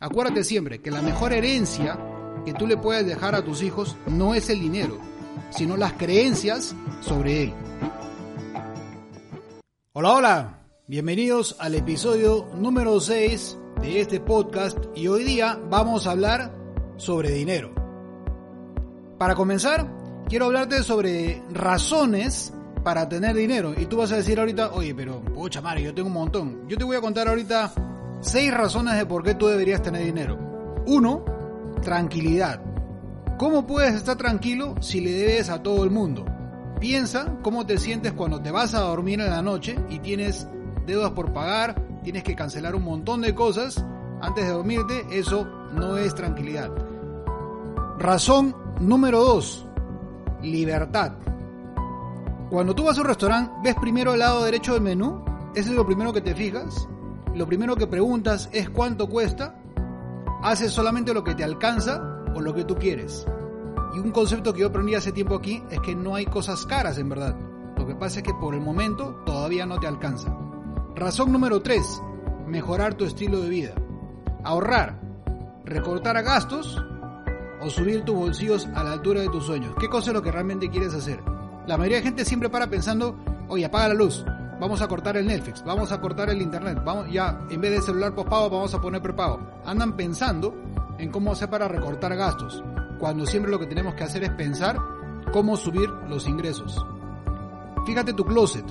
Acuérdate siempre que la mejor herencia que tú le puedes dejar a tus hijos no es el dinero, sino las creencias sobre él. Hola, hola, bienvenidos al episodio número 6 de este podcast y hoy día vamos a hablar sobre dinero. Para comenzar, quiero hablarte sobre razones para tener dinero. Y tú vas a decir ahorita, oye, pero, pocha madre, yo tengo un montón. Yo te voy a contar ahorita seis razones de por qué tú deberías tener dinero. Uno, tranquilidad. ¿Cómo puedes estar tranquilo si le debes a todo el mundo? Piensa cómo te sientes cuando te vas a dormir en la noche y tienes deudas por pagar, tienes que cancelar un montón de cosas antes de dormirte, eso no es tranquilidad. Razón número 2, libertad. Cuando tú vas a un restaurante, ves primero el lado derecho del menú, ese es lo primero que te fijas, lo primero que preguntas es cuánto cuesta, haces solamente lo que te alcanza o lo que tú quieres. Y un concepto que yo aprendí hace tiempo aquí es que no hay cosas caras en verdad. Lo que pasa es que por el momento todavía no te alcanza. Razón número 3. Mejorar tu estilo de vida. Ahorrar. Recortar a gastos o subir tus bolsillos a la altura de tus sueños. ¿Qué cosa es lo que realmente quieres hacer? La mayoría de gente siempre para pensando, oye, apaga la luz, vamos a cortar el Netflix, vamos a cortar el internet, vamos ya en vez de celular postpago vamos a poner prepago. Andan pensando en cómo hacer para recortar gastos, cuando siempre lo que tenemos que hacer es pensar cómo subir los ingresos. Fíjate tu closet.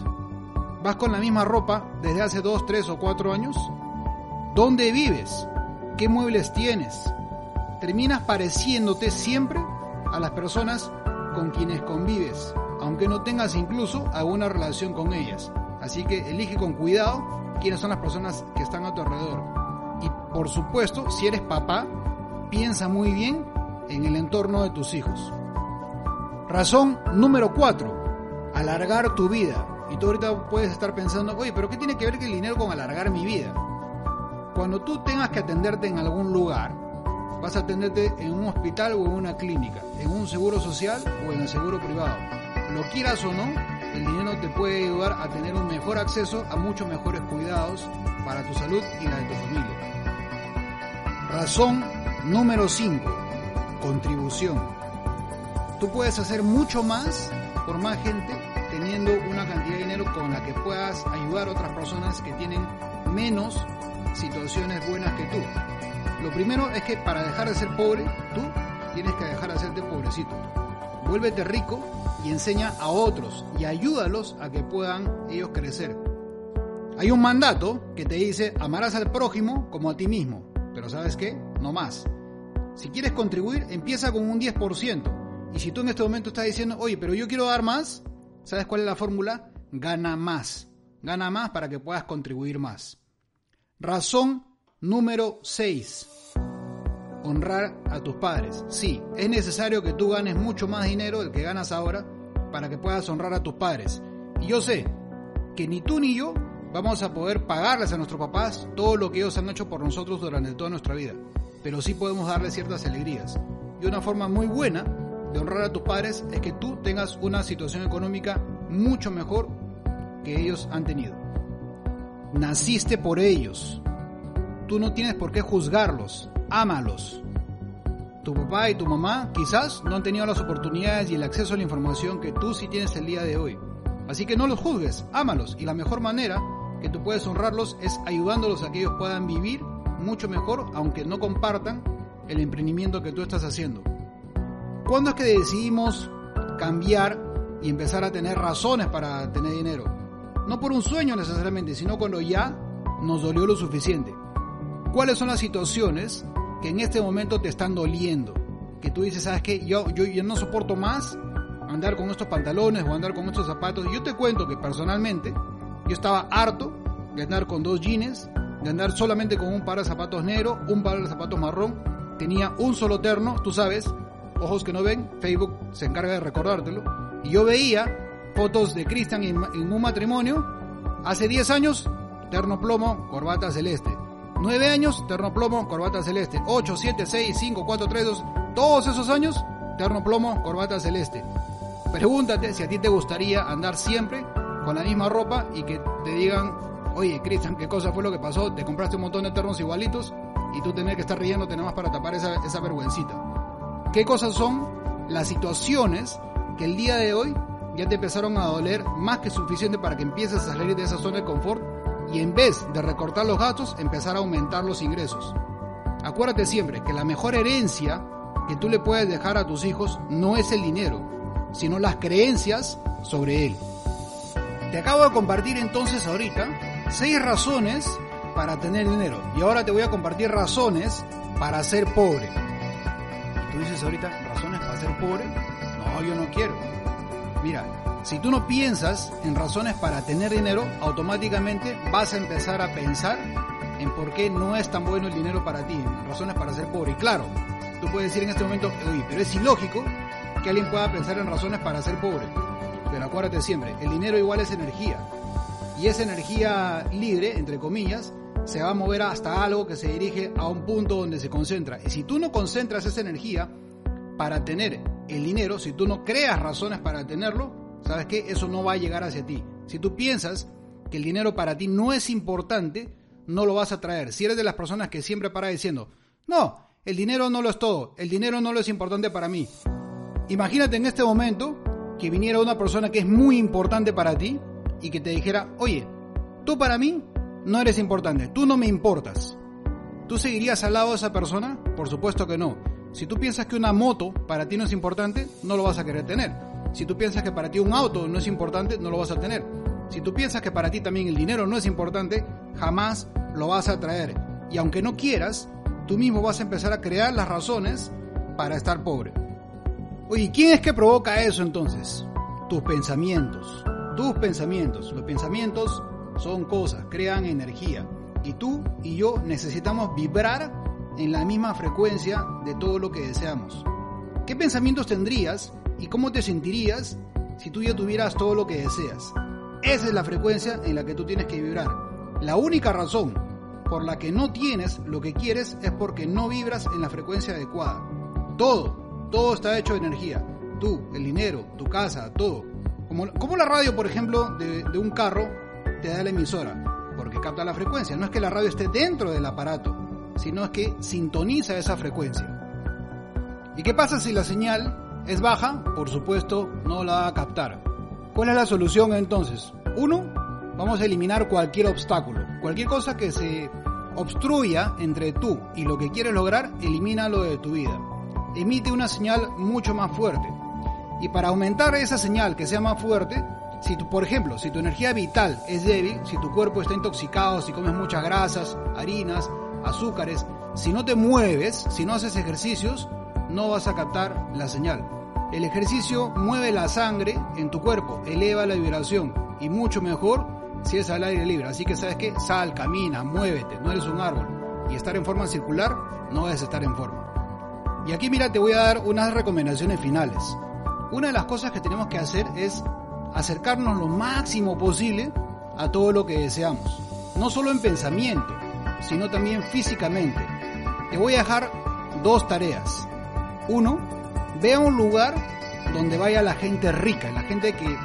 ¿Vas con la misma ropa desde hace 2, 3 o 4 años? ¿Dónde vives? ¿Qué muebles tienes? Terminas pareciéndote siempre a las personas con quienes convives, aunque no tengas incluso alguna relación con ellas. Así que elige con cuidado quiénes son las personas que están a tu alrededor. Y por supuesto, si eres papá, piensa muy bien en el entorno de tus hijos. Razón número 4. Alargar tu vida. Y tú ahorita puedes estar pensando, oye, pero ¿qué tiene que ver el dinero con alargar mi vida? Cuando tú tengas que atenderte en algún lugar, vas a atenderte en un hospital o en una clínica, en un seguro social o en el seguro privado. Lo quieras o no, el dinero te puede ayudar a tener un mejor acceso a muchos mejores cuidados para tu salud y la de tu familia. Razón número 5. Contribución. Tú puedes hacer mucho más por más gente teniendo una cantidad de dinero con la que puedas ayudar a otras personas que tienen menos situaciones buenas que tú. Lo primero es que para dejar de ser pobre, tú tienes que dejar de hacerte pobrecito. Vuélvete rico y enseña a otros y ayúdalos a que puedan ellos crecer. Hay un mandato que te dice amarás al prójimo como a ti mismo, pero ¿sabes qué? No más. Si quieres contribuir, empieza con un 10%. Y si tú en este momento estás diciendo, oye, pero yo quiero dar más, ¿sabes cuál es la fórmula? Gana más. Gana más para que puedas contribuir más. Razón número 6 honrar a tus padres. Sí, es necesario que tú ganes mucho más dinero del que ganas ahora para que puedas honrar a tus padres. Y yo sé que ni tú ni yo vamos a poder pagarles a nuestros papás todo lo que ellos han hecho por nosotros durante toda nuestra vida, pero sí podemos darles ciertas alegrías. Y una forma muy buena de honrar a tus padres es que tú tengas una situación económica mucho mejor que ellos han tenido. Naciste por ellos. Tú no tienes por qué juzgarlos, ámalos. Tu papá y tu mamá quizás no han tenido las oportunidades y el acceso a la información que tú sí tienes el día de hoy. Así que no los juzgues, ámalos. Y la mejor manera que tú puedes honrarlos es ayudándolos a que ellos puedan vivir mucho mejor, aunque no compartan el emprendimiento que tú estás haciendo. ¿Cuándo es que decidimos cambiar y empezar a tener razones para tener dinero? No por un sueño necesariamente, sino cuando ya nos dolió lo suficiente. ¿Cuáles son las situaciones que en este momento te están doliendo? Que tú dices, ¿sabes qué? Yo, yo, yo no soporto más andar con estos pantalones o andar con estos zapatos. Yo te cuento que personalmente yo estaba harto de andar con dos jeans, de andar solamente con un par de zapatos negros, un par de zapatos marrón. tenía un solo terno, tú sabes, ojos que no ven, Facebook se encarga de recordártelo. Y yo veía fotos de Cristian en, un matrimonio hace 10 años, terno plomo, corbata celeste. 9 años, terno plomo, corbata celeste. 8, 7, 6, 5, 4, 3, 2, todos esos años, terno plomo, corbata celeste. Pregúntate si a ti te gustaría andar siempre con la misma ropa y que te digan, oye, Cristian, ¿qué cosa fue lo que pasó? Te compraste un montón de ternos igualitos y tú tenés que estar riéndote nada más para tapar esa, esa vergüencita. ¿Qué cosas son las situaciones que el día de hoy ya te empezaron a doler más que suficiente para que empieces a salir de esa zona de confort y en vez de recortar los gastos, empezar a aumentar los ingresos? Acuérdate siempre que la mejor herencia que tú le puedes dejar a tus hijos no es el dinero, sino las creencias sobre él. Te acabo de compartir entonces ahorita seis razones para tener dinero. Y ahora te voy a compartir razones para ser pobre. Y tú dices ahorita, razones para ser pobre. No, yo no quiero. Mira, si tú no piensas en razones para tener dinero, automáticamente vas a empezar a pensar en por qué no es tan bueno el dinero para ti, en razones para ser pobre. Y claro, tú puedes decir en este momento, pero es ilógico que alguien pueda pensar en razones para ser pobre. Pero acuérdate siempre, el dinero igual es energía. Y esa energía libre, entre comillas, se va a mover hasta algo que se dirige a un punto donde se concentra. Y si tú no concentras esa energía para tener el dinero, si tú no creas razones para tenerlo, ¿sabes qué? Eso no va a llegar hacia ti. Si tú piensas que el dinero para ti no es importante, no lo vas a traer. Si eres de las personas que siempre para diciendo, no, el dinero no lo es todo, el dinero no lo es importante para mí. Imagínate en este momento que viniera una persona que es muy importante para ti y que te dijera, oye, tú para mí no eres importante, tú no me importas. ¿Tú seguirías al lado de esa persona? Por supuesto que no. Si tú piensas que una moto para ti no es importante, no lo vas a querer tener. Si tú piensas que para ti un auto no es importante, no lo vas a tener. Si tú piensas que para ti también el dinero no es importante, jamás lo vas a traer. Y aunque no quieras, tú mismo vas a empezar a crear las razones para estar pobre. Oye, ¿quién es que provoca eso entonces? Tus pensamientos. Tus pensamientos. Los pensamientos son cosas, crean energía. Y tú y yo necesitamos vibrar en la misma frecuencia de todo lo que deseamos. ¿Qué pensamientos tendrías y cómo te sentirías si tú ya tuvieras todo lo que deseas? Esa es la frecuencia en la que tú tienes que vibrar. La única razón por la que no tienes lo que quieres es porque no vibras en la frecuencia adecuada. Todo, todo está hecho de energía. Tú, el dinero, tu casa, todo. Como, la radio, por ejemplo, de, de un carro te da la emisora, porque capta la frecuencia. No es que la radio esté dentro del aparato, sino es que sintoniza esa frecuencia. ¿Y qué pasa si la señal es baja? Por supuesto, no la va a captar. ¿Cuál es la solución entonces? Uno, vamos a eliminar cualquier obstáculo. Cualquier cosa que se obstruya entre tú y lo que quieres lograr, elimínalo de tu vida. Emite una señal mucho más fuerte. Y para aumentar esa señal que sea más fuerte, si tú, por ejemplo, si tu energía vital es débil, si tu cuerpo está intoxicado, si comes muchas grasas, harinas, azúcares, si no te mueves, si no haces ejercicios, no vas a captar la señal. El ejercicio mueve la sangre en tu cuerpo, eleva la vibración y mucho mejor si es al aire libre. Así que sabes que sal, camina, muévete, no eres un árbol. Y estar en forma circular no es estar en forma. Y aquí mira, te voy a dar unas recomendaciones finales. Una de las cosas que tenemos que hacer es acercarnos lo máximo posible a todo lo que deseamos. No solo en pensamiento, sino también físicamente. Te voy a dejar dos tareas. Uno, ve a un lugar donde vaya la gente rica, la gente que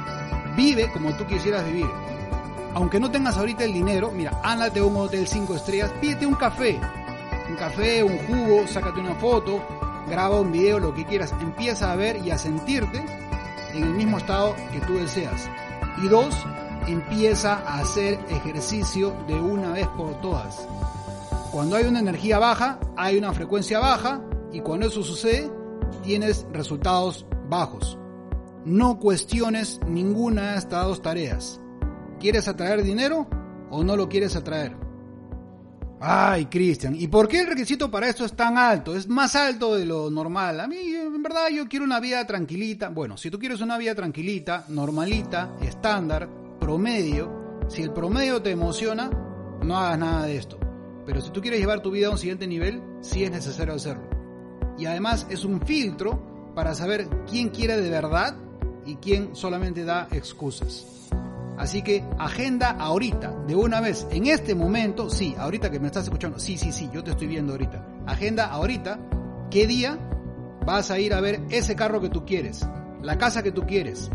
vive como tú quisieras vivir. Aunque no tengas ahorita el dinero, mira, ándate a un hotel 5 estrellas, pídete un café. Un café, un jugo, sácate una foto, graba un video, lo que quieras. Empieza a ver y a sentirte en el mismo estado que tú deseas. Y dos, empieza a hacer ejercicio de una vez por todas. Cuando hay una energía baja, hay una frecuencia baja y cuando eso sucede, tienes resultados bajos. No cuestiones ninguna de estas dos tareas. ¿Quieres atraer dinero o no lo quieres atraer? Ay, Cristian, ¿y por qué el requisito para esto es tan alto? Es más alto de lo normal. A mí, en verdad, yo quiero una vida tranquilita. Bueno, si tú quieres una vida tranquilita, normalita, estándar, promedio, si el promedio te emociona, no hagas nada de esto. Pero si tú quieres llevar tu vida a un siguiente nivel, sí es necesario hacerlo. Y además es un filtro para saber quién quiere de verdad y quién solamente da excusas. Así que agenda ahorita, de una vez, en este momento, sí, ahorita que me estás escuchando, sí, sí, sí, yo te estoy viendo ahorita. Agenda ahorita, qué día vas a ir a ver ese carro que tú quieres, la casa que tú quieres,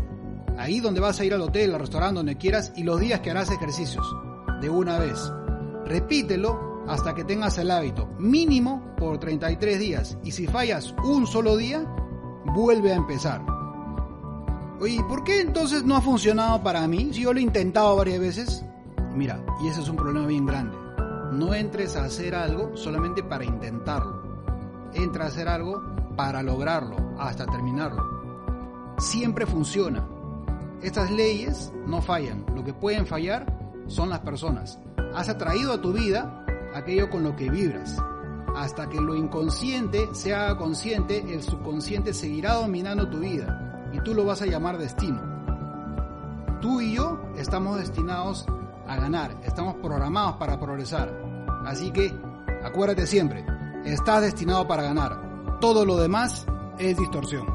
ahí donde vas a ir al hotel, al restaurante, donde quieras, y los días que harás ejercicios, de una vez. Repítelo hasta que tengas el hábito, mínimo por 33 días, y si fallas un solo día, vuelve a empezar. Oye, ¿por qué entonces no ha funcionado para mí? Si yo lo he intentado varias veces. Mira, y ese es un problema bien grande. No entres a hacer algo solamente para intentarlo. Entra a hacer algo para lograrlo, hasta terminarlo. Siempre funciona. Estas leyes no fallan. Lo que pueden fallar son las personas. Has atraído a tu vida aquello con lo que vibras. Hasta que lo inconsciente se haga consciente, el subconsciente seguirá dominando tu vida y tú lo vas a llamar destino. Tú y yo estamos destinados a ganar, estamos programados para progresar. Así que acuérdate siempre, estás destinado para ganar. Todo lo demás es distorsión.